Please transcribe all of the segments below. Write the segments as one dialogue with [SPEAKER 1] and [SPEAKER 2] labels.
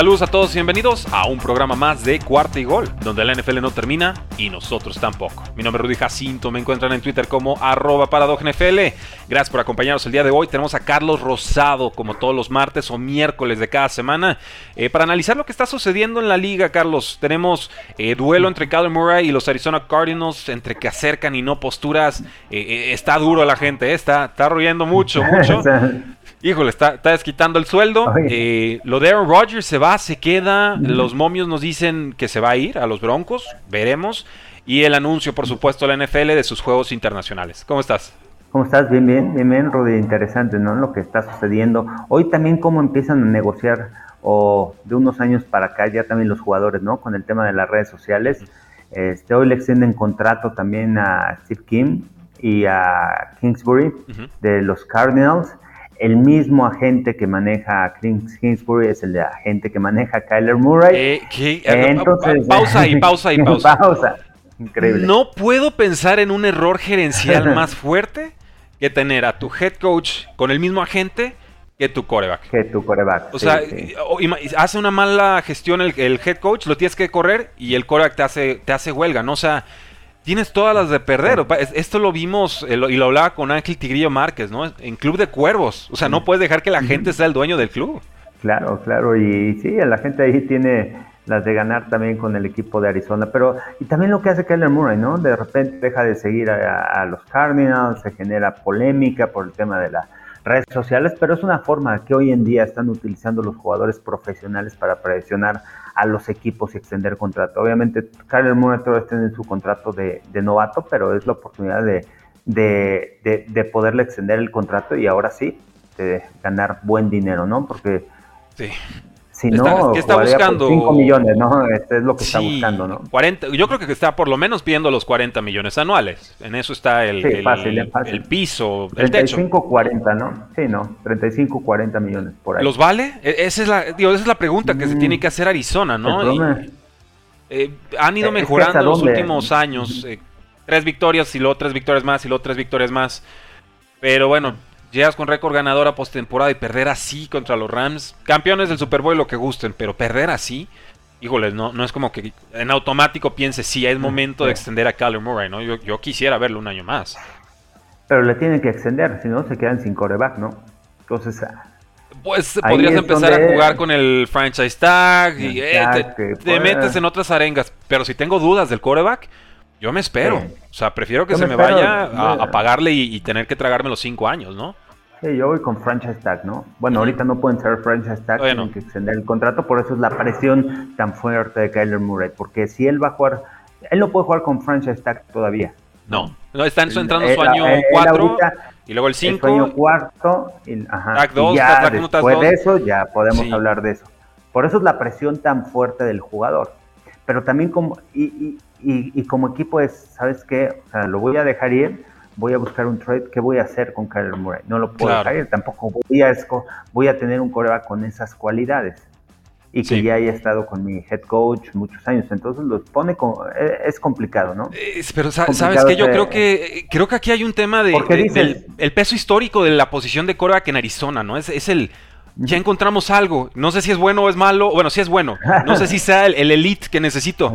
[SPEAKER 1] Saludos a todos y bienvenidos a un programa más de Cuarta y Gol, donde la NFL no termina y nosotros tampoco. Mi nombre es Rudy Jacinto, me encuentran en Twitter como arroba NFL. Gracias por acompañarnos el día de hoy. Tenemos a Carlos Rosado, como todos los martes o miércoles de cada semana, eh, para analizar lo que está sucediendo en la liga, Carlos. Tenemos eh, duelo entre Kyler Murray y los Arizona Cardinals, entre que acercan y no posturas. Eh, está duro la gente, está, está mucho, mucho. Híjole, está, está desquitando el sueldo. Eh, lo de Aaron Rodgers se va, se queda. Los momios nos dicen que se va a ir a los Broncos. Veremos. Y el anuncio, por supuesto, de la NFL de sus juegos internacionales. ¿Cómo estás?
[SPEAKER 2] ¿Cómo estás? Bien, bien, bien, bien, Rudy. Interesante, ¿no? Lo que está sucediendo. Hoy también cómo empiezan a negociar, o de unos años para acá, ya también los jugadores, ¿no? Con el tema de las redes sociales. Este, hoy le extienden contrato también a Steve Kim y a Kingsbury de los Cardinals el mismo agente que maneja a Kingsbury es el agente que maneja a Kyler Murray.
[SPEAKER 1] Eh, ¿qué? Entonces, pausa y pausa y pausa. pausa. Increíble. No puedo pensar en un error gerencial más fuerte que tener a tu head coach con el mismo agente que tu coreback.
[SPEAKER 2] Que tu coreback.
[SPEAKER 1] O sea, hace una mala gestión el, el, head coach, lo tienes que correr y el coreback te hace, te hace huelga, ¿no? O sea, Tienes todas las de perder. Esto lo vimos eh, y lo hablaba con Ángel Tigrillo Márquez, ¿no? En Club de Cuervos. O sea, no puedes dejar que la gente sea el dueño del club.
[SPEAKER 2] Claro, claro. Y sí, la gente ahí tiene las de ganar también con el equipo de Arizona. Pero, y también lo que hace Kyler Murray, ¿no? De repente deja de seguir a, los Cardinals, se genera polémica por el tema de las redes sociales, pero es una forma que hoy en día están utilizando los jugadores profesionales para presionar a los equipos y extender contrato. Obviamente, Kyler Murray todavía está en su contrato de, novato, pero es la oportunidad de, de, poderle extender el contrato y ahora sí, de ganar buen dinero, ¿no? Porque
[SPEAKER 1] sí.
[SPEAKER 2] Si no,
[SPEAKER 1] ¿qué está buscando?
[SPEAKER 2] 5 millones, ¿no? Este es lo que está buscando, ¿no?
[SPEAKER 1] 40, yo creo que está por lo menos pidiendo los 40 millones anuales. En eso está el, el, el, piso, el
[SPEAKER 2] 35, 40, ¿no? Sí, no, 35, 40 millones por ahí.
[SPEAKER 1] ¿Los vale? E, esa es la, digo, esa es la pregunta que se tiene que hacer Arizona, ¿no? Eh, han ido mejorando en los últimos años. Eh, tres victorias y luego tres victorias más y luego tres victorias más. Pero bueno, Llegas con récord ganador a postemporada y perder así contra los Rams. Campeones del Super Bowl, lo que gusten, pero perder así. Híjole, no, no es como que en automático piense, sí, es momento de extender a Kyler Murray, ¿no? Yo, yo quisiera verlo un año más.
[SPEAKER 2] Pero le tienen que extender, si no se quedan sin coreback, ¿no? Entonces. Ah,
[SPEAKER 1] pues podrías empezar a jugar con el franchise tag y eh, te, metes en otras arengas. Pero si tengo dudas del coreback, yo me espero. O sea, prefiero que se me, vaya a, pagarle y, tener que tragarme los cinco años, ¿no?
[SPEAKER 2] Sí, yo voy con franchise tag, ¿no? Bueno, ahorita no pueden ser franchise tag, tienen que extender el contrato, por eso es la presión tan fuerte de Kyler Murray, porque si él va a jugar, él no puede jugar con franchise tag todavía.
[SPEAKER 1] No, no está entrando su año 4 y luego el 5.
[SPEAKER 2] Su año cuarto, y, ajá, ya después de eso ya podemos hablar de eso. Por eso es la presión tan fuerte del jugador. Pero también como, y, y, como equipo es, ¿sabes qué? O sea, lo voy a dejar ir, voy a buscar un trade, ¿qué voy a hacer con Kyler Murray? No lo puedo dejar ir, tampoco voy a, voy a tener un coreback con esas cualidades y que ya haya estado con mi head coach muchos años, entonces lo pone como, e, es complicado, ¿no?
[SPEAKER 1] pero sabes que yo creo que creo que aquí hay un tema de, del el peso histórico de la posición de coreback en Arizona, ¿no? Es, es el ya encontramos algo. No sé si es bueno o es malo. Bueno, si es bueno. No sé si sea el, elite que necesito.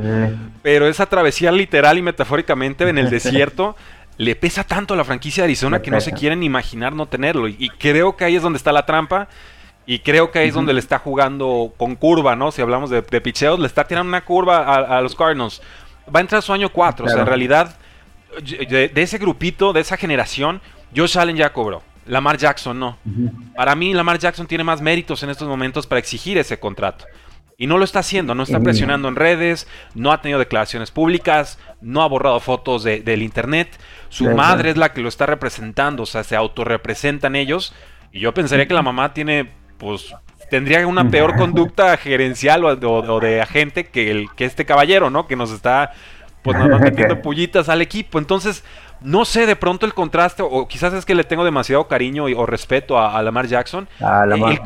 [SPEAKER 1] Pero esa travesía literal y metafóricamente en el desierto le pesa tanto a la franquicia de Arizona que no se quieren imaginar no tenerlo. Y, creo que ahí es donde está la trampa. Y creo que ahí es donde le está jugando con curva, ¿no? Si hablamos de, picheos, le está tirando una curva a, los Cardinals. Va a entrar su año 4. O sea, en realidad, de, de, ese grupito, de esa generación, Josh Allen ya cobró. Lamar Jackson no. Para mí, Lamar Jackson tiene más méritos en estos momentos para exigir ese contrato. Y no lo está haciendo, no está presionando en redes, no ha tenido declaraciones públicas, no ha borrado fotos del internet. Su madre es la que lo está representando, o sea, se autorrepresentan ellos. Y yo pensaría que la mamá tiene, pues, tendría una peor conducta gerencial o, de agente que, el, que este caballero, ¿no? Que nos está, pues, nada más metiendo pullitas al equipo. Entonces, no sé, de pronto el contraste, o quizás es que le tengo demasiado cariño o respeto a, Lamar Jackson.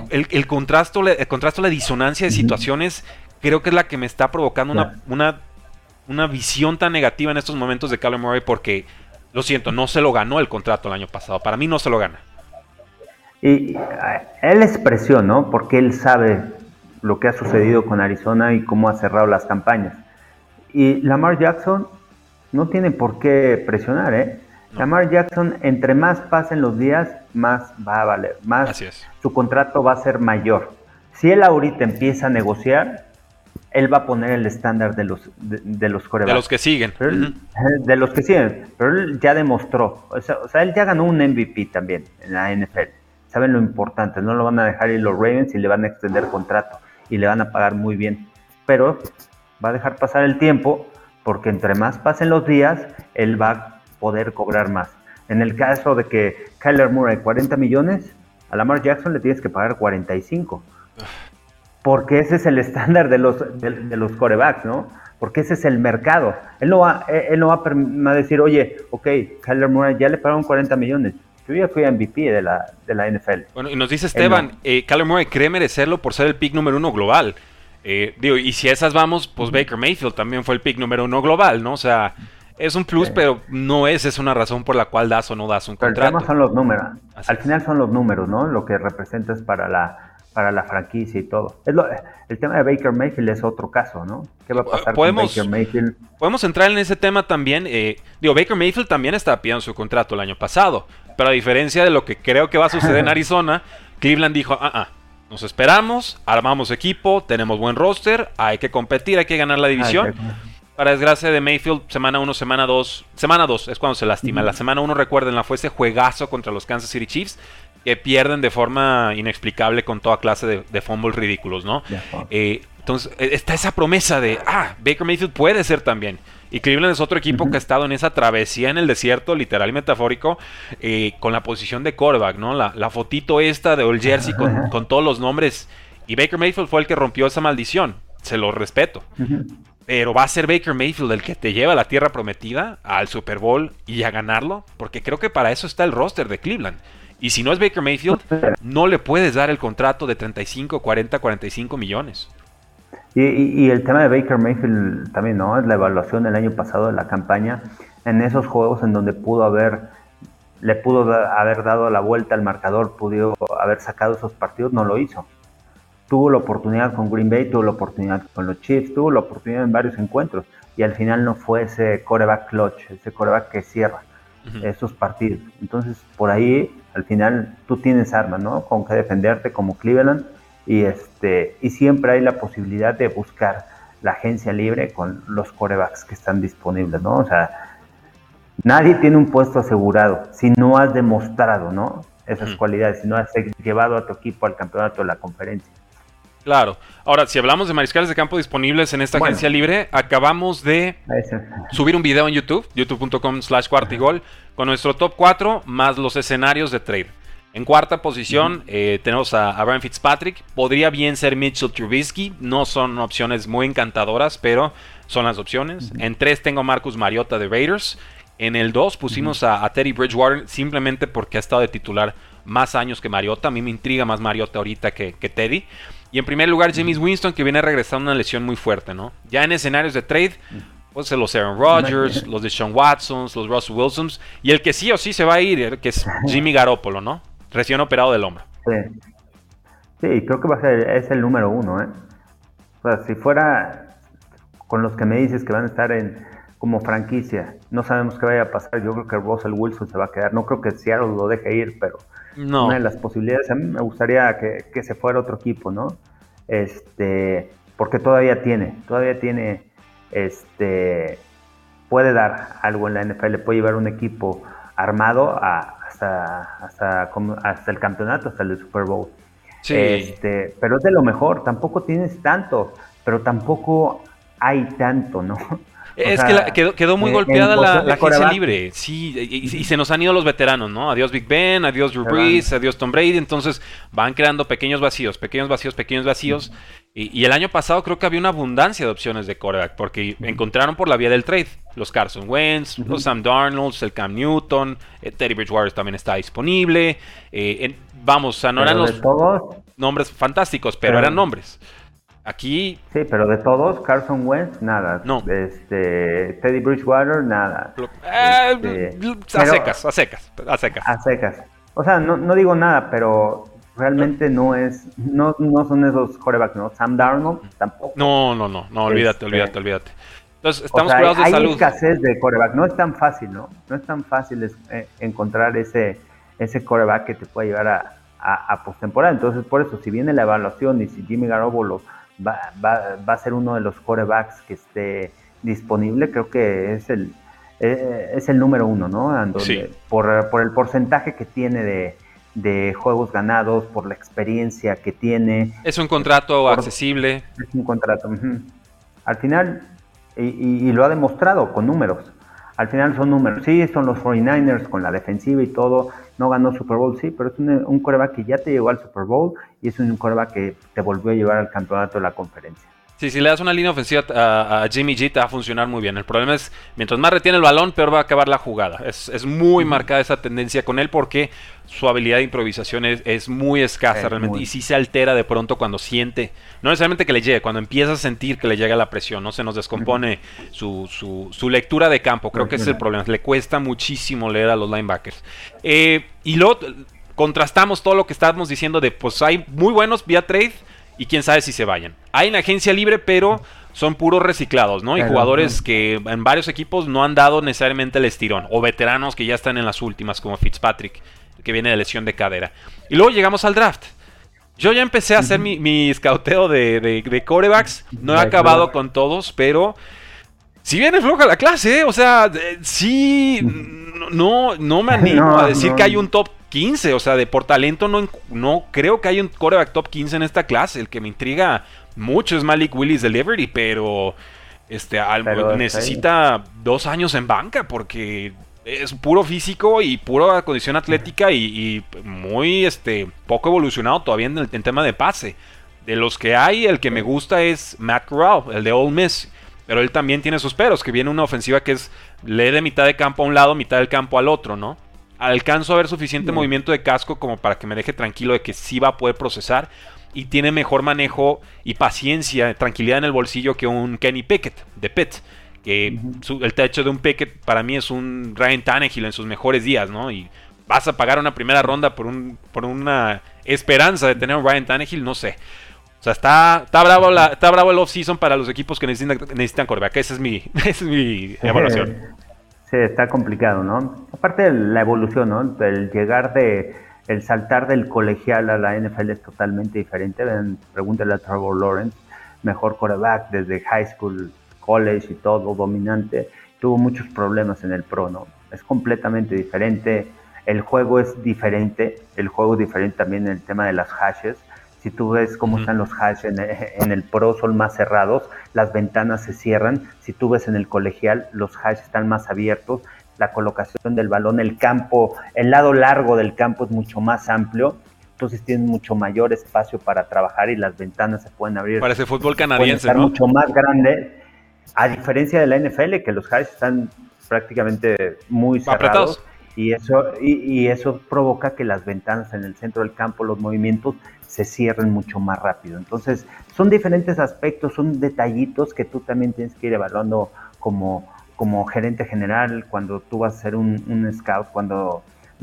[SPEAKER 1] El, el, contraste, el contraste, la disonancia de situaciones, creo que es la que me está provocando una, una, una, visión tan negativa en estos momentos de Kyler Murray, porque, lo siento, no se lo ganó el contrato el año pasado. Para mí no se lo gana.
[SPEAKER 2] Y él es presión, ¿no? Porque él sabe lo que ha sucedido con Arizona y cómo ha cerrado las campañas. Y Lamar Jackson no tiene por qué presionar, ¿eh? Lamar Jackson, entre más pasen los días, más va a valer, más su contrato va a ser mayor. Si él ahorita empieza a negociar, él va a poner el estándar de los de, los
[SPEAKER 1] De los que siguen.
[SPEAKER 2] De los que siguen. Pero él ya demostró. O sea, o sea, él ya ganó un MVP también en la NFL. Saben lo importante. No lo van a dejar ir los Ravens y le van a extender contrato. Y le van a pagar muy bien. Pero va a dejar pasar el tiempo porque entre más pasen los días, él va a poder cobrar más. En el caso de que Kyler Murray 40 millones, a Lamar Jackson le tienes que pagar 45. Porque ese es el estándar de los, de, los corebacks, ¿no? Porque ese es el mercado. Él no, va, él no va a decir, oye, ok, Kyler Murray ya le pagaron 40 millones. Yo ya fui MVP de la, de la NFL.
[SPEAKER 1] Bueno, y nos dice Esteban, eh, Kyler Murray cree merecerlo por ser el pick número uno global. Eh, digo, y si esas vamos, pues Baker Mayfield también fue el pick número uno global, ¿no? O sea, es un plus, pero no es, es una razón por la cual das o no das un contrato.
[SPEAKER 2] El tema son los números. Al final son los números, ¿no? Lo que representas para la, para la franquicia y todo. el tema de Baker Mayfield es otro caso, ¿no? ¿Qué va a pasar con Baker Mayfield?
[SPEAKER 1] Podemos entrar en ese tema también. Eh, digo, Baker Mayfield también estaba pidiendo su contrato el año pasado, pero a diferencia de lo que creo que va a suceder en Arizona, Cleveland dijo, ah, ah, nos esperamos, armamos equipo, tenemos buen roster, hay que competir, hay que ganar la división. Para desgracia de Mayfield, semana 1, semana 2, semana 2 es cuando se lastima. La semana 1, recuerden, fue ese juegazo contra los Kansas City Chiefs que pierden de forma inexplicable con toda clase de, de fumbles ridículos, ¿no? Eh, entonces, e, está esa promesa de, ah, Baker Mayfield puede ser también. Y Cleveland es otro equipo que ha estado en esa travesía en el desierto, literal y metafórico, eh, con la posición de quarterback, ¿no? La, fotito esta de Old Jersey con, todos los nombres. Y Baker Mayfield fue el que rompió esa maldición. Se lo respeto. Pero va a ser Baker Mayfield el que te lleva a la tierra prometida, al Super Bowl y a ganarlo. Porque creo que para eso está el roster de Cleveland. Y si no es Baker Mayfield, no le puedes dar el contrato de 35, 40, 45 millones.
[SPEAKER 2] Y, el tema de Baker Mayfield también, ¿no? Es la evaluación del año pasado de la campaña en esos juegos en donde pudo haber, le pudo haber dado la vuelta al marcador, pudo haber sacado esos partidos, no lo hizo. Tuvo la oportunidad con Green Bay, tuvo la oportunidad con los Chiefs, tuvo la oportunidad en varios encuentros y al final no fue ese coreback clutch, ese coreback que cierra esos partidos. Entonces, por ahí, al final, tú tienes armas, ¿no? Con que defenderte como Cleveland y, este, y siempre hay la posibilidad de buscar la agencia libre con los corebacks que están disponibles, ¿no? O sea, nadie tiene un puesto asegurado si no has demostrado, ¿no? Esas cualidades, si no has llevado a tu equipo al campeonato de la conferencia.
[SPEAKER 1] Claro. Ahora, si hablamos de mariscales de campo disponibles en esta agencia libre, acabamos de subir un video en YouTube, youtube.com slash cuartigol, con nuestro top 4 más los escenarios de trade. En cuarta posición eh, tenemos a, Brian Fitzpatrick. Podría bien ser Mitchell Trubisky. No son opciones muy encantadoras, pero son las opciones. En tres tengo a Marcus Mariota de Raiders. En el 2 pusimos a, Teddy Bridgewater simplemente porque ha estado de titular más años que Mariota. A mí me intriga más Mariota ahorita que, Teddy. Y en primer lugar, James Winston, que viene a regresar una lesión muy fuerte, ¿no? Ya en escenarios de trade, pues los Aaron Rodgers, los de Sean Watsons, los Russell Wilsons. Y el que sí o sí se va a ir, que es Jimmy Garoppolo, ¿no? Recién operado del hombro.
[SPEAKER 2] Sí. Sí, creo que va a ser es el número uno, ¿eh? O sea, si fuera con los que me dices que van a estar en como franquicia, no sabemos qué vaya a pasar. Yo creo que Russell Wilson se va a quedar. No creo que Seattle lo deje ir, pero no. una de las posibilidades a mí me gustaría que, que se fuera otro equipo, ¿no? Este, porque todavía tiene, todavía tiene, este, puede dar algo en la NFL, puede llevar un equipo armado a, hasta, hasta, hasta el campeonato, hasta el Super Bowl. Sí. Este, pero es de lo mejor, tampoco tienes tanto, pero tampoco hay tanto, ¿no?
[SPEAKER 1] Es que quedó, muy golpeada la, la agencia libre, sí, y, se nos han ido los veteranos, ¿no? Adiós Big Ben, adiós Drew Brees, adiós Tom Brady, entonces van creando pequeños vacíos, pequeños vacíos, pequeños vacíos. Y, el año pasado creo que había una abundancia de opciones de quarterback, porque encontraron por la vía del trade los Carson Wentz, los Sam Darnolds, el Cam Newton, eh, Teddy Bridgewater también está disponible. Eh, vamos, o sea, no eran los nombres fantásticos, pero eran nombres. Aquí.
[SPEAKER 2] Sí, pero de todos, Carson Wentz, nada.
[SPEAKER 1] No.
[SPEAKER 2] Este, Teddy Bridgewater, nada.
[SPEAKER 1] Eh, este, a secas, a secas, a secas.
[SPEAKER 2] A secas. O sea, no, no digo nada, pero realmente no es, no, no son esos corebacks, ¿no? Sam Darnold tampoco.
[SPEAKER 1] No, no, no, no, olvídate, este, olvídate, olvídate. Entonces, estamos curados de
[SPEAKER 2] hay
[SPEAKER 1] salud.
[SPEAKER 2] Hay escasez de coreback, no es tan fácil, ¿no? No es tan fácil eh, encontrar ese, ese coreback que te pueda llevar a, a, a postemporada. Entonces, por eso, si viene la evaluación y si Jimmy Garoppolo va, va, va a ser uno de los corebacks que esté disponible, creo que es el, eh, es el número uno, ¿no? por, por, el porcentaje que tiene de, de, juegos ganados, por la experiencia que tiene.
[SPEAKER 1] Es un contrato accesible.
[SPEAKER 2] Es un contrato. Al final, y, y, lo ha demostrado con números. Al final son números. Sí, son los 49ers con la defensiva y todo, no ganó Super Bowl, sí, pero es un, un coreback que ya te llegó al Super Bowl y es un coreback que te volvió a llevar al campeonato de la conferencia.
[SPEAKER 1] Sí, si le das una línea ofensiva a, Jimmy G te va a funcionar muy bien. El problema es, mientras más retiene el balón, peor va a acabar la jugada. Es, muy marcada esa tendencia con él porque su habilidad de improvisación es, muy escasa realmente. Y sí se altera de pronto cuando siente, no necesariamente que le llegue, cuando empieza a sentir que le llega la presión, ¿no? Se nos descompone su, su, lectura de campo. Creo que ese es el problema. Le cuesta muchísimo leer a los linebackers. Eh, y luego contrastamos todo lo que estábamos diciendo de, pues hay muy buenos vía trade y quién sabe si se vayan. Hay una agencia libre, pero son puros reciclados, ¿no? Y jugadores que en varios equipos no han dado necesariamente el estirón, o veteranos que ya están en las últimas, como Fitzpatrick, que viene de lesión de cadera. Y luego llegamos al draft. Yo ya empecé a hacer mi, mi de, de, corebacks, no he acabado con todos, pero si viene floja la clase, ¿eh? o sea, sí, no, no me animo a decir que hay un top 15. O sea, de por talento no, no creo que haya un coreback top 15 en esta clase. El que me intriga mucho es Malik Willis Delivery, pero este necesita dos años en banca porque es puro físico y pura condición atlética y, muy este poco evolucionado todavía en, el, tema de pase. De los que hay, el que me gusta es Matt Corral, el de Ole Miss. Pero él también tiene sus peros, que viene una ofensiva que es lee de mitad de campo a un lado, mitad del campo al otro, ¿no? Alcanzo a ver suficiente movimiento de casco como para que me deje tranquilo de que sí va a poder procesar y tiene mejor manejo y paciencia, tranquilidad en el bolsillo que un Kenny Pickett de Pitt. Que el techo de un Pickett para mí es un Ryan Tannehill en sus mejores días, ¿no? Y vas a pagar una primera ronda por, un, por una esperanza de tener un Ryan Tannehill, no sé. O sea, está, está, bravo, la, está bravo el off-season para los equipos que necesitan, necesitan coreback. Esa es mi, esa es mi evaluación.
[SPEAKER 2] Sí, está complicado, ¿no? Aparte de la evolución, ¿no? El llegar de, el saltar del colegial a la NFL es totalmente diferente. Ven, pregúntale a Trevor Lawrence, mejor quarterback desde high school, college y todo, dominante. Tuvo muchos problemas en el pro, ¿no? Es completamente diferente. El juego es diferente. El juego es diferente también en el tema de las hashes. Si tú ves cómo están los hash en, el pro, son más cerrados, las ventanas se cierran. Si tú ves en el colegial, los hash están más abiertos, la colocación del balón, el campo, el lado largo del campo es mucho más amplio. Entonces tienen mucho mayor espacio para trabajar y las ventanas se pueden abrir.
[SPEAKER 1] Parece fútbol canadiense, ¿no?
[SPEAKER 2] mucho más grande. A diferencia de la NFL, que los hash están prácticamente muy cerrados. Y eso, y, eso provoca que las ventanas en el centro del campo, los movimientos, se cierren mucho más rápido. Entonces, son diferentes aspectos, son detallitos que tú también tienes que ir evaluando como, como gerente general, cuando tú vas a ser un, scout, cuando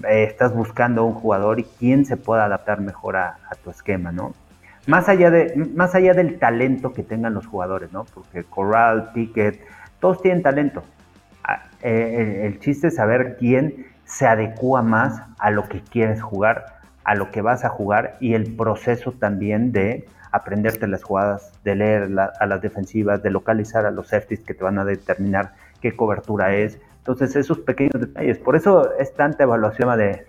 [SPEAKER 2] eh, estás buscando un jugador y quién se pueda adaptar mejor a, tu esquema, ¿no? Más allá, de, más allá del talento que tengan los jugadores, ¿no? Porque Corral, Pickett, todos tienen talento. Ah, eh, el chiste es saber quién se adecua más a lo que quieres jugar, a lo que vas a jugar y el proceso también de aprenderte las jugadas, de leer a las defensivas, de localizar a los safeties que te van a determinar qué cobertura es. Entonces, esos pequeños detalles. Por eso es tanta evaluación de,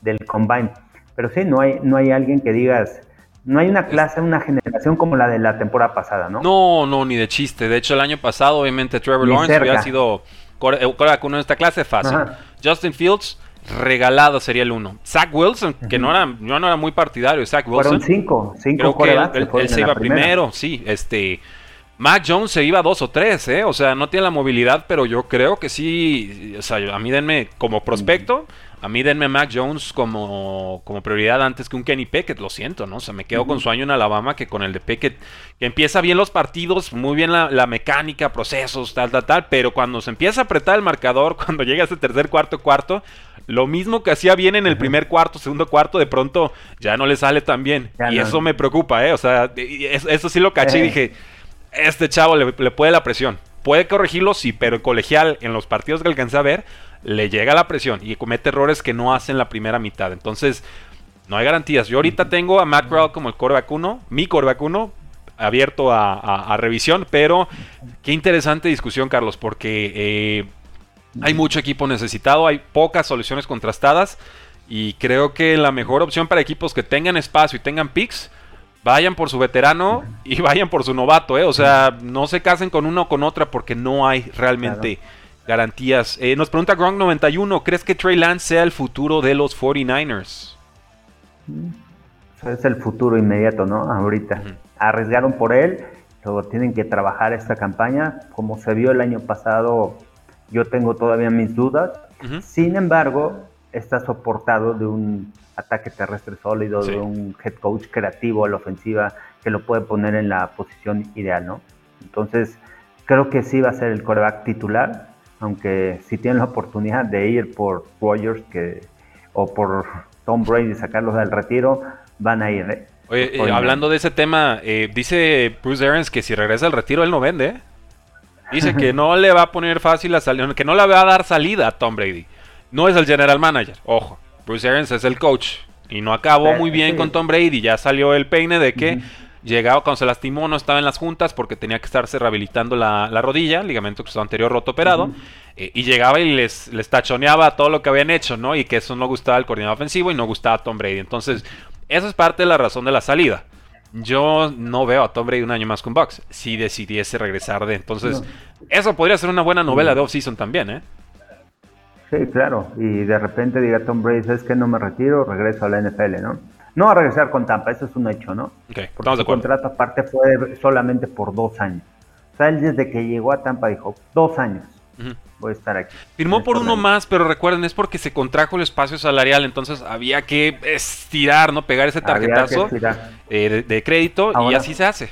[SPEAKER 2] del combine. Pero sí, no hay, no hay alguien que digas, no hay una clase, una generación como la de la temporada pasada, ¿no?
[SPEAKER 1] No, no, ni de chiste. De hecho, el año pasado, obviamente, Trevor Lawrence hubiera sido coreback uno en esta clase fácil. Justin Fields, regalado sería el uno. Zach Wilson, que no era, yo no era muy partidario Zach Wilson.
[SPEAKER 2] Fueron cinco, cinco
[SPEAKER 1] Creo que él, se iba primero, sí. Este, Mac Jones se iba dos o tres, ¿eh? O sea, no tiene la movilidad, pero yo creo que sí. O sea, a mí denme como prospecto. A mí denme Mac Jones como, como prioridad antes que un Kenny Pickett, lo siento, ¿no? O sea, me quedo con su año en Alabama que con el de Pickett, que empieza bien los partidos, muy bien la, mecánica, procesos, tal, tal, tal, pero cuando se empieza a apretar el marcador, cuando llega ese tercer, cuarto, cuarto, lo mismo que hacía bien en el primer cuarto, segundo cuarto, de pronto ya no le sale tan bien. y eso me preocupa, ¿eh? O sea, eso, sí lo caché y eh. dije, este chavo le, le puede la presión. Puede corregirlo, sí, pero colegial, en los partidos que alcancé a ver, le llega la presión y comete errores que no hacen la primera mitad. Entonces, no hay garantías. Yo ahorita tengo a Matt Corral como el coreback 1, mi coreback 1, abierto a, revisión, pero qué interesante discusión, Carlos, porque eh, hay mucho equipo necesitado, hay pocas soluciones contrastadas y creo que la mejor opción para equipos que tengan espacio y tengan picks, vayan por su veterano y vayan por su novato, ¿eh? O sea, no se casen con uno o con otra porque no hay realmente garantías. Eh, nos pregunta Gronk91, ¿crees que Trey Lance sea el futuro de los 49ers?
[SPEAKER 2] Es el futuro inmediato, ¿no? Ahorita. Arriesgaron por él, luego tienen que trabajar esta campaña. Como se vio el año pasado, yo tengo todavía mis dudas. Sin embargo, está soportado de un ataque terrestre sólido, de un head coach creativo a la ofensiva que lo puede poner en la posición ideal, ¿no? Entonces, creo que sí va a ser el coreback titular aunque si tienen la oportunidad de ir por Rogers que, o por Tom Brady y sacarlos del retiro, van a ir. ¿eh?
[SPEAKER 1] Oye, eh, hablando de ese tema, eh, dice Bruce Arians que si regresa al retiro él no vende. Dice que no le va a poner fácil la salida, que no le va a dar salida a Tom Brady. No es el general manager, ojo. Bruce Arians es el coach. Y no acabó muy bien con Tom Brady. Ya salió el peine de que llegaba cuando se lastimó, no estaba en las juntas porque tenía que estarse rehabilitando la, rodilla, ligamento anterior roto operado, eh, y llegaba y les, les tachoneaba todo lo que habían hecho, ¿no? Y que eso no gustaba al coordinador ofensivo y no gustaba a Tom Brady. Entonces, esa es parte de la razón de la salida. Yo no veo a Tom Brady un año más con Bucks, si decidiese regresar de. Entonces, eso podría ser una buena novela de off-season también, ¿eh?
[SPEAKER 2] Sí, claro. Y de repente diga Tom Brady, es que no me retiro, regreso a la NFL, ¿no? No va a regresar con Tampa, eso es un hecho, ¿no?
[SPEAKER 1] Okay,
[SPEAKER 2] Porque su contrato aparte fue solamente por dos años. O sea, él desde que llegó a Tampa dijo, dos años voy a estar aquí.
[SPEAKER 1] Firmó por uno más, pero recuerden, es porque se contrajo el espacio salarial, entonces había que estirar, ¿no? Pegar ese tarjetazo eh, de, crédito y así se hace.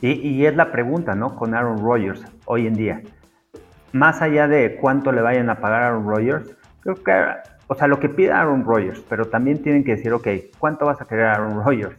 [SPEAKER 2] Y, y, es la pregunta, ¿no? Con Aaron Rodgers hoy en día. Más allá de cuánto le vayan a pagar a Aaron Rodgers, creo que o sea, lo que pide Aaron Rodgers, pero también tienen que decir, ok, ¿cuánto vas a querer Aaron Rodgers?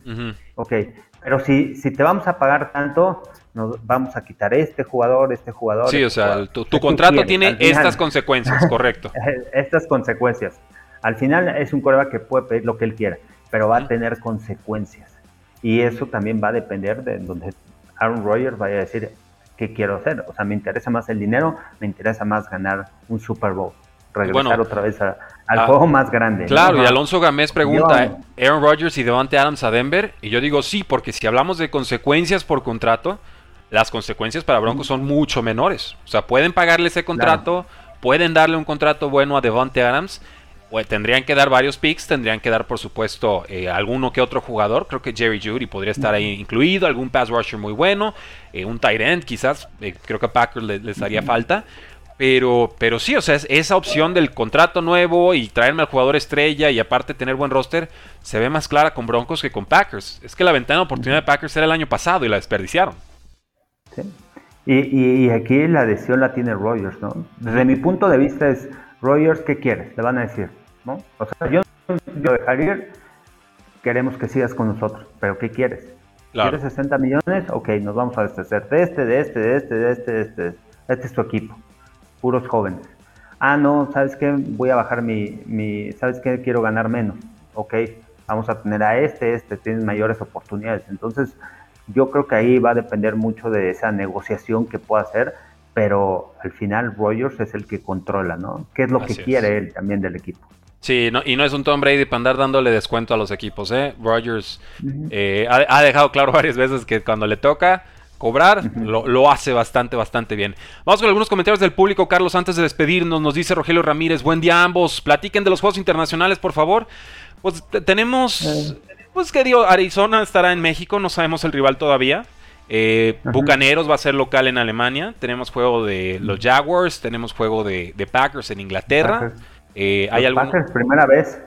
[SPEAKER 2] Ok, pero si, si te vamos a pagar tanto, nos vamos a quitar este jugador, este jugador.
[SPEAKER 1] Sí,
[SPEAKER 2] o
[SPEAKER 1] este sea, tu, contrato tiene estas consecuencias, correcto.
[SPEAKER 2] estas consecuencias. Al final es un coreback que puede pedir lo que él quiera, pero va a tener consecuencias. Y eso también va a depender de donde Aaron Rodgers vaya a decir qué quiero hacer. O sea, me interesa más el dinero, me interesa más ganar un Super Bowl regresar otra vez al ah, juego más grande.
[SPEAKER 1] Claro, y Alonso Gamés pregunta, ¿Aaron Rodgers y Devante Adams a Denver? Y yo digo sí, porque si hablamos de consecuencias por contrato, las consecuencias para Broncos son mucho menores. O sea, pueden pagarle ese contrato, pueden darle un contrato bueno a Devante Adams, pues tendrían que dar varios picks, tendrían que dar, por supuesto, eh, alguno que otro jugador. Creo que Jerry Judy podría estar ahí incluido, algún pass rusher muy bueno, eh, un tight end quizás, eh, creo que a Packers les haría falta. Pero, pero sí, o sea, esa opción del contrato nuevo y traerme al jugador estrella y aparte tener buen roster se ve más clara con Broncos que con Packers. Es que la ventana de oportunidad de Packers era el año pasado y la desperdiciaron.
[SPEAKER 2] Sí. Y, aquí la decisión la tiene Rogers, ¿no? Desde mi punto de vista es, Rogers, ¿qué quieres? Le van a decir, ¿no? O sea, yo, yo dejar ir, queremos que sigas con nosotros, pero ¿qué quieres? ¿Quieres 60 millones? Ok, nos vamos a deshacer de este, de este, de este, de este, de este. Este es tu equipo puros jóvenes. Ah, no, ¿sabes qué? Voy a bajar mi, mi, ¿sabes qué? Quiero ganar menos. Ok, vamos a tener a este, este, tiene mayores oportunidades. Entonces, yo creo que ahí va a depender mucho de esa negociación que pueda hacer, pero al final Rogers es el que controla, ¿no? ¿Qué es lo que quiere él también del equipo?
[SPEAKER 1] Sí, no, y no es un Tom Brady para andar dándole descuento a los equipos, ¿eh? Rogers eh, ha, dejado claro varias veces que cuando le toca cobrar, lo, hace bastante, bastante bien. Vamos con algunos comentarios del público, Carlos, antes de despedirnos, nos dice Rogelio Ramírez, buen día a ambos, platiquen de los Juegos Internacionales, por favor. Pues tenemos, eh. Pues que digo, Arizona estará en México, no sabemos el rival todavía. Eh, Bucaneros va a ser local en Alemania. Tenemos juego de los Jaguars, tenemos juego de, Packers en Inglaterra.
[SPEAKER 2] Eh, ¿hay. Packers, primera vez.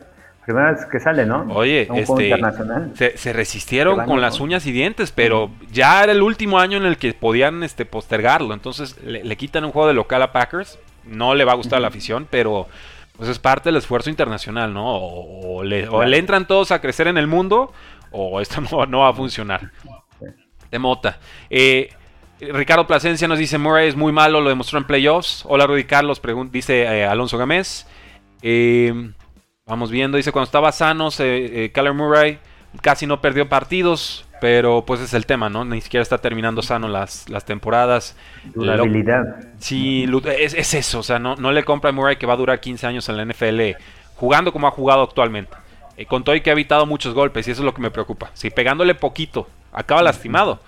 [SPEAKER 2] Primera vez que sale, ¿no?
[SPEAKER 1] Oye, este, Se, resistieron con las uñas y dientes, pero ya era el último año en el que podían este, postergarlo. Entonces le, quitan un juego de local a Packers. No le va a gustar a la afición, pero pues es parte del esfuerzo internacional, ¿no? O, le, entran todos a crecer en el mundo, o esto no, no va a funcionar de Mota. Eh, Ricardo Plasencia nos dice, Murray es muy malo, lo demostró en playoffs. Hola Rudy Carlos, dice eh, Alonso Gámez. Eh, vamos viendo, dice, cuando estaba sano, eh, Murray casi no perdió partidos, pero pues es el tema, ¿no? Ni siquiera está terminando sano las, las temporadas.
[SPEAKER 2] La habilidad.
[SPEAKER 1] Sí, es, eso, o sea, no, no le compra a Murray que va a durar 15 años en la NFL jugando como ha jugado actualmente. con todo y que ha evitado muchos golpes, y eso es lo que me preocupa. Si pegándole poquito acaba lastimado.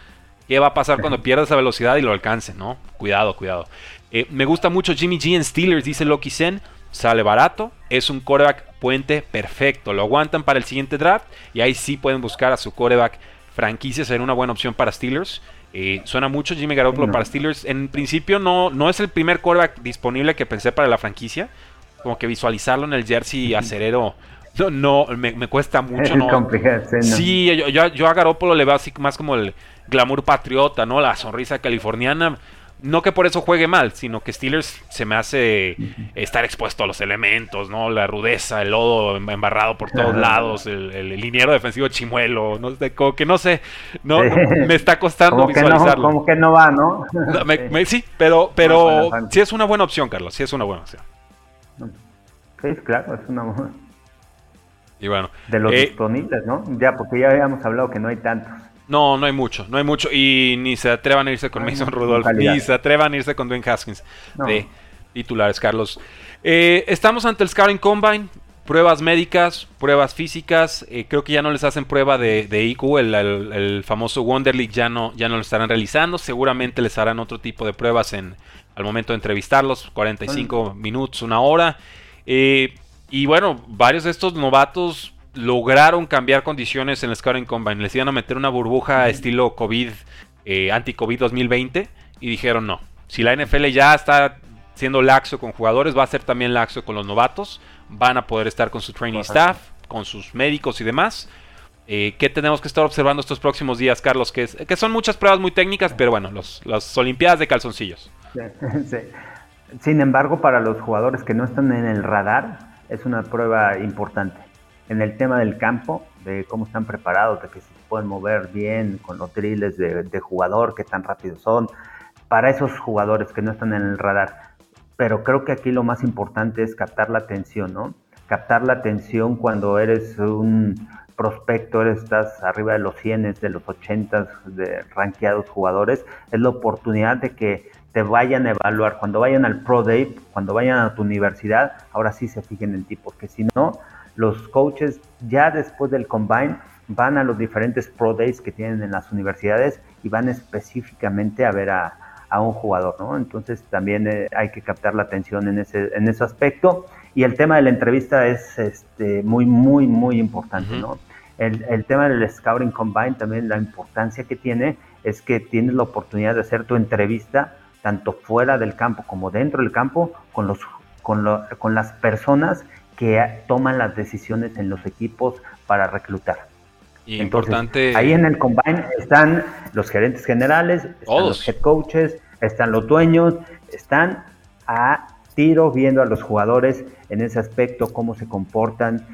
[SPEAKER 1] ¿Qué va a pasar cuando pierda esa velocidad y lo alcance, no? Cuidado, cuidado. Eh, me gusta mucho Jimmy G en Steelers, dice Loki Sen. Sale barato, es un coreback puente perfecto. Lo aguantan para el siguiente draft y ahí sí pueden buscar a su coreback franquicia. Sería una buena opción para Steelers. Eh, suena mucho Jimmy Garoppolo para Steelers. En principio no, no es el primer coreback disponible que pensé para la franquicia. Como que visualizarlo en el jersey acerero no, no me, cuesta mucho. no. Sí, yo, yo, a Garópolo le veo así más como el glamour patriota, ¿no? La sonrisa californiana. No que por eso juegue mal, sino que Steelers se me hace estar expuesto a los elementos, ¿no? La rudeza, el lodo embarrado por todos lados, el, el, liniero defensivo chimuelo, no sé, como que no sé, no, me está costando visualizarlo.
[SPEAKER 2] como que no va, ¿no?
[SPEAKER 1] sí, pero, pero sí es una buena opción, Carlos, sí es una buena opción.
[SPEAKER 2] Sí, claro, es una buena
[SPEAKER 1] bueno.
[SPEAKER 2] De los eh, disponibles, ¿no? Ya, porque ya habíamos hablado que no hay tantos.
[SPEAKER 1] No, no hay mucho, no hay mucho. Y ni se atrevan a irse con Mason Rudolph, ni se atrevan a irse con Dwayne Haskins de titulares, Carlos. Eh, estamos ante el Scouting Combine. Pruebas médicas, pruebas físicas. Eh, creo que ya no les hacen prueba de, IQ, el, famoso Wonder League ya no, ya no lo estarán realizando. Seguramente les harán otro tipo de pruebas en, al momento de entrevistarlos, 45 minutos, una hora. Eh, y bueno, varios de estos novatos lograron cambiar condiciones en el Scouting Combine. Les iban a meter una burbuja estilo COVID, eh, anti-COVID 2020. Y dijeron no. Si la NFL ya está siendo laxo con jugadores, va a ser también laxo con los novatos. Van a poder estar con su training staff, con sus médicos y demás. Eh, ¿Qué tenemos que estar observando estos próximos días, Carlos? Que, que son muchas pruebas muy técnicas, pero bueno, los, las Olimpiadas de calzoncillos.
[SPEAKER 2] Sin embargo, para los jugadores que no están en el radar, es una prueba importante. En el tema del campo, de cómo están preparados, de que se pueden mover bien con los drills de, jugador, qué tan rápidos son, para esos jugadores que no están en el radar. Pero creo que aquí lo más importante es captar la atención, ¿no? Captar la atención cuando eres un prospecto, eres, estás arriba de los 100, de los 80 de rankeados jugadores, es la oportunidad de que te vayan a evaluar, cuando vayan al Pro Day, cuando vayan a tu universidad, ahora sí se fijen en ti, porque si no, los coaches ya después del combine van a los diferentes Pro Days que tienen en las universidades y van específicamente a ver a, un jugador, ¿no? Entonces también eh, hay que captar la atención en ese, en ese aspecto. Y el tema de la entrevista es este, muy, muy, muy importante, ¿no? El, el, tema del Scouting Combine también la importancia que tiene es que tienes la oportunidad de hacer tu entrevista tanto fuera del campo como dentro del campo, con, los, con, con las personas que toman las decisiones en los equipos para reclutar.
[SPEAKER 1] Y importante...
[SPEAKER 2] Ahí en el combine están los gerentes generales, están los head coaches, están los dueños, están a tiro viendo a los jugadores en ese aspecto, cómo se comportan,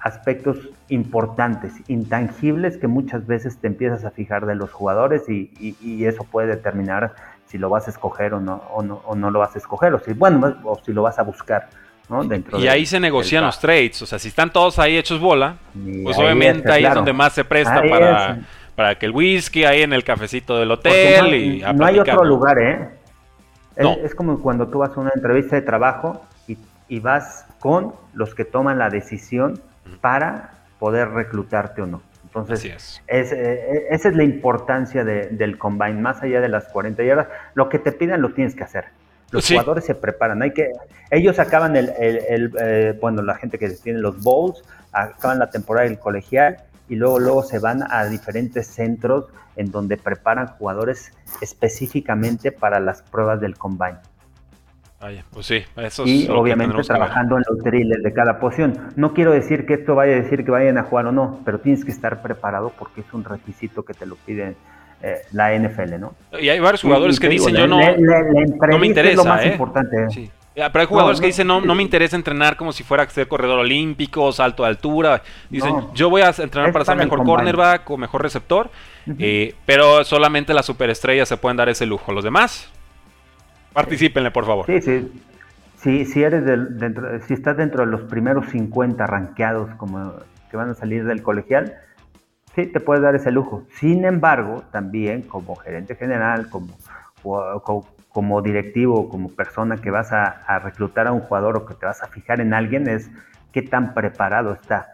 [SPEAKER 2] aspectos importantes, intangibles que muchas veces te empiezas a fijar de los jugadores y, y eso puede determinar si lo vas a escoger o no, o no, o no lo vas a escoger, o si, bueno, o si lo vas a buscar. ¿No? Dentro
[SPEAKER 1] y ahí se negocian los trades, o sea, si están todos ahí hechos bola, pues obviamente ahí es donde más se presta para, para que el whisky ahí en el cafecito del hotel no, y
[SPEAKER 2] no hay otro lugar, ¿eh? Es, es, como cuando tú vas a una entrevista de trabajo y, y vas con los que toman la decisión para poder reclutarte o no. Entonces, es. Eh, esa es la importancia del combine, más allá de las 40 yardas. Lo que te pidan lo tienes que hacer. Los jugadores se preparan. Hay que, ellos acaban el, eh, bueno, la gente que tiene los bowls, acaban la temporada del colegial y luego, luego se van a diferentes centros en donde preparan jugadores específicamente para las pruebas del combine.
[SPEAKER 1] pues sí, eso
[SPEAKER 2] y obviamente trabajando en los drills de cada posición. No quiero decir que esto vaya a decir que vayan a jugar o no, pero tienes que estar preparado porque es un requisito que te lo piden eh, la NFL, ¿no?
[SPEAKER 1] Y hay varios jugadores que dicen, yo no, no me interesa. Es lo más ¿eh? importante. Sí. Pero hay jugadores que dicen, no, no me interesa entrenar como si fuera a ser corredor olímpico, salto de altura. Dicen, yo voy a entrenar para ser mejor cornerback o mejor receptor, eh, pero solamente las superestrellas se pueden dar ese lujo. Los demás, particípenle, por favor.
[SPEAKER 2] Sí, sí. Sí, si, eres dentro, si estás dentro de los primeros 50 rankeados como que van a salir del colegial, sí, te puedes dar ese lujo. Sin embargo, también como gerente general, como, como directivo, como persona que vas a, reclutar a un jugador o que te vas a fijar en alguien es qué tan preparado está,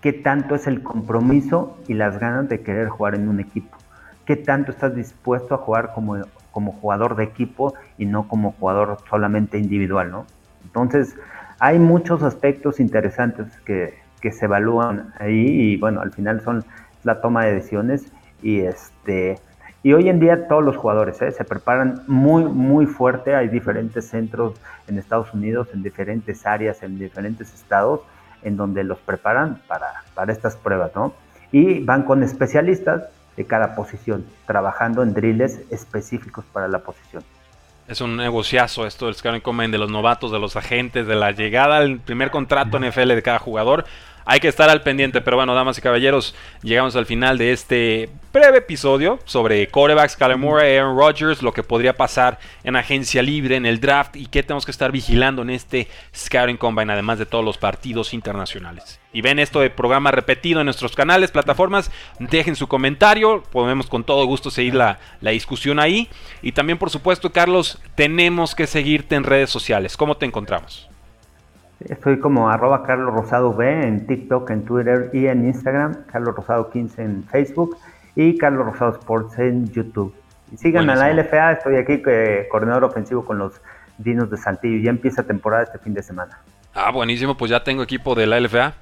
[SPEAKER 2] qué tanto es el compromiso y las ganas de querer jugar en un equipo, qué tanto estás dispuesto a jugar como, como jugador de equipo y no como jugador solamente individual, ¿no? Entonces, hay muchos aspectos interesantes que, que se evalúan ahí y bueno, al final son la toma de decisiones y este y hoy en día todos los jugadores ¿eh? se preparan muy, muy fuerte. Hay diferentes centros en Estados Unidos, en diferentes áreas, en diferentes estados, en donde los preparan para, para estas pruebas, ¿no? Y van con especialistas de cada posición, trabajando en drills específicos para la posición.
[SPEAKER 1] Es un negociazo esto del Scouting Combine de los novatos, de los agentes, de la llegada al primer contrato NFL de cada jugador hay que estar al pendiente. Pero bueno, damas y caballeros, llegamos al final de este breve episodio sobre corebacks, Kyler Aaron Rodgers, lo que podría pasar en agencia libre, en el draft y qué tenemos que estar vigilando en este Scouting Combine, además de todos los partidos internacionales. Y ven esto de programa repetido en nuestros canales, plataformas, dejen su comentario, podemos con todo gusto seguir la, la discusión ahí. Y también, por supuesto, Carlos, tenemos que seguirte en redes sociales. ¿Cómo te encontramos?
[SPEAKER 2] Estoy como arroba Carlos Rosado B en TikTok, en Twitter y en Instagram, Carlos Rosado 15 en Facebook y Carlos Rosado Sports en YouTube. Y sigan a la LFA, estoy aquí eh, coordinador ofensivo con los Dinos de Saltillo. Ya empieza temporada este fin de semana.
[SPEAKER 1] Ah, buenísimo, pues ya tengo equipo de la LFA.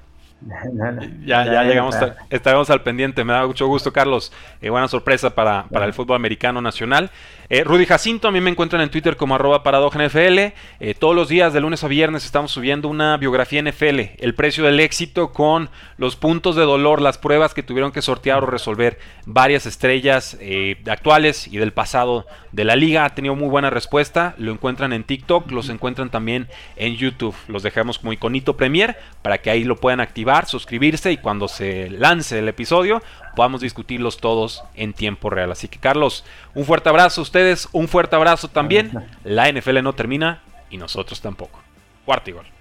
[SPEAKER 1] Ya, ya llegamos, estaremos al pendiente. Me da mucho gusto, Carlos. Eh, buena sorpresa para, para, el fútbol americano nacional. Eh, Rudy Jacinto, a mí me encuentran en Twitter como arroba NFL. Eh, todos los días, de lunes a viernes, estamos subiendo una biografía NFL, el precio del éxito con los puntos de dolor, las pruebas que tuvieron que sortear o resolver varias estrellas actuales y del pasado de la liga. Ha tenido muy buena respuesta. Lo encuentran en TikTok, los encuentran también en YouTube. Los dejamos como iconito Premier para que ahí lo puedan activar, suscribirse y cuando se lance el episodio podamos discutirlos todos en tiempo real. Así que Carlos, un fuerte abrazo a ustedes, un fuerte abrazo también. La NFL no termina y nosotros tampoco. Cuarto y gol.